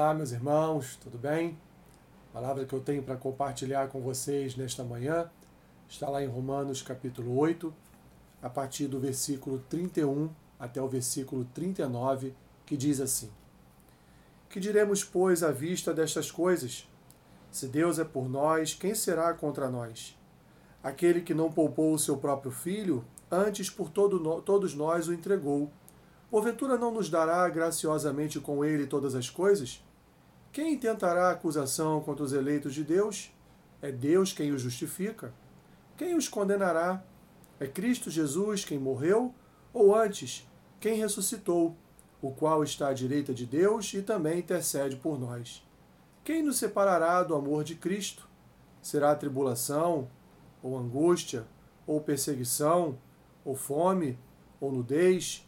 Olá, meus irmãos, tudo bem? A palavra que eu tenho para compartilhar com vocês nesta manhã está lá em Romanos capítulo 8, a partir do versículo 31 até o versículo 39, que diz assim: Que diremos, pois, à vista destas coisas? Se Deus é por nós, quem será contra nós? Aquele que não poupou o seu próprio filho, antes por todo, todos nós o entregou Porventura não nos dará graciosamente com ele todas as coisas? Quem intentará acusação contra os eleitos de Deus? É Deus quem os justifica. Quem os condenará? É Cristo Jesus quem morreu? Ou antes, quem ressuscitou, o qual está à direita de Deus e também intercede por nós? Quem nos separará do amor de Cristo? Será tribulação, ou angústia, ou perseguição, ou fome, ou nudez,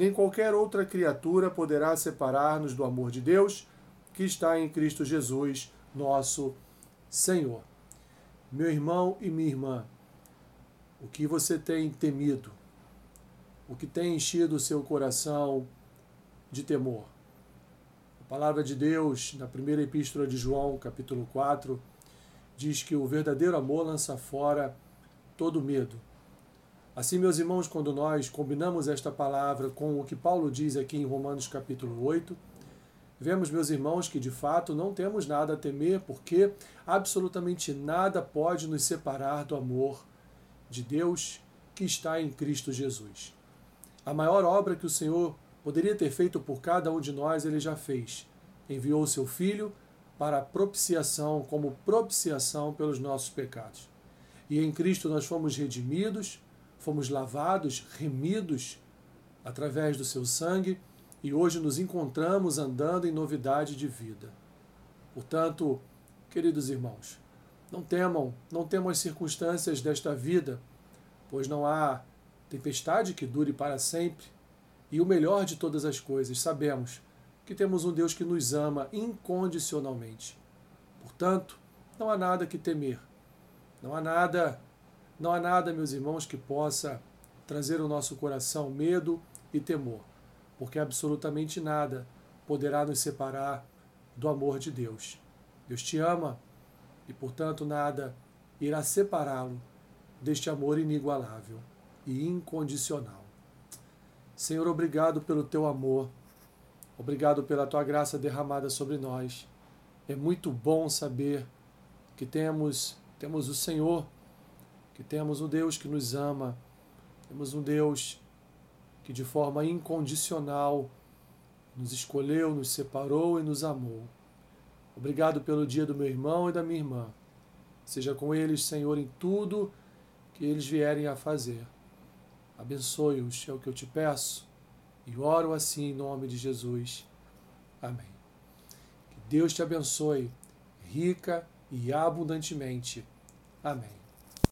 nem qualquer outra criatura poderá separar-nos do amor de Deus que está em Cristo Jesus, nosso Senhor. Meu irmão e minha irmã, o que você tem temido? O que tem enchido o seu coração de temor? A palavra de Deus, na primeira epístola de João, capítulo 4, diz que o verdadeiro amor lança fora todo medo. Assim, meus irmãos, quando nós combinamos esta palavra com o que Paulo diz aqui em Romanos capítulo 8, vemos, meus irmãos, que de fato não temos nada a temer, porque absolutamente nada pode nos separar do amor de Deus que está em Cristo Jesus. A maior obra que o Senhor poderia ter feito por cada um de nós, ele já fez. Enviou o seu Filho para propiciação, como propiciação pelos nossos pecados. E em Cristo nós fomos redimidos fomos lavados, remidos através do seu sangue e hoje nos encontramos andando em novidade de vida. Portanto, queridos irmãos, não temam, não temam as circunstâncias desta vida, pois não há tempestade que dure para sempre. E o melhor de todas as coisas, sabemos que temos um Deus que nos ama incondicionalmente. Portanto, não há nada que temer. Não há nada não há nada, meus irmãos, que possa trazer ao nosso coração medo e temor, porque absolutamente nada poderá nos separar do amor de Deus. Deus te ama e, portanto, nada irá separá-lo deste amor inigualável e incondicional. Senhor, obrigado pelo teu amor, obrigado pela tua graça derramada sobre nós. É muito bom saber que temos temos o Senhor que temos um Deus que nos ama, temos um Deus que de forma incondicional nos escolheu, nos separou e nos amou. Obrigado pelo dia do meu irmão e da minha irmã. Seja com eles, Senhor, em tudo que eles vierem a fazer. Abençoe-os, é o que eu te peço, e oro assim em nome de Jesus. Amém. Que Deus te abençoe, rica e abundantemente. Amém.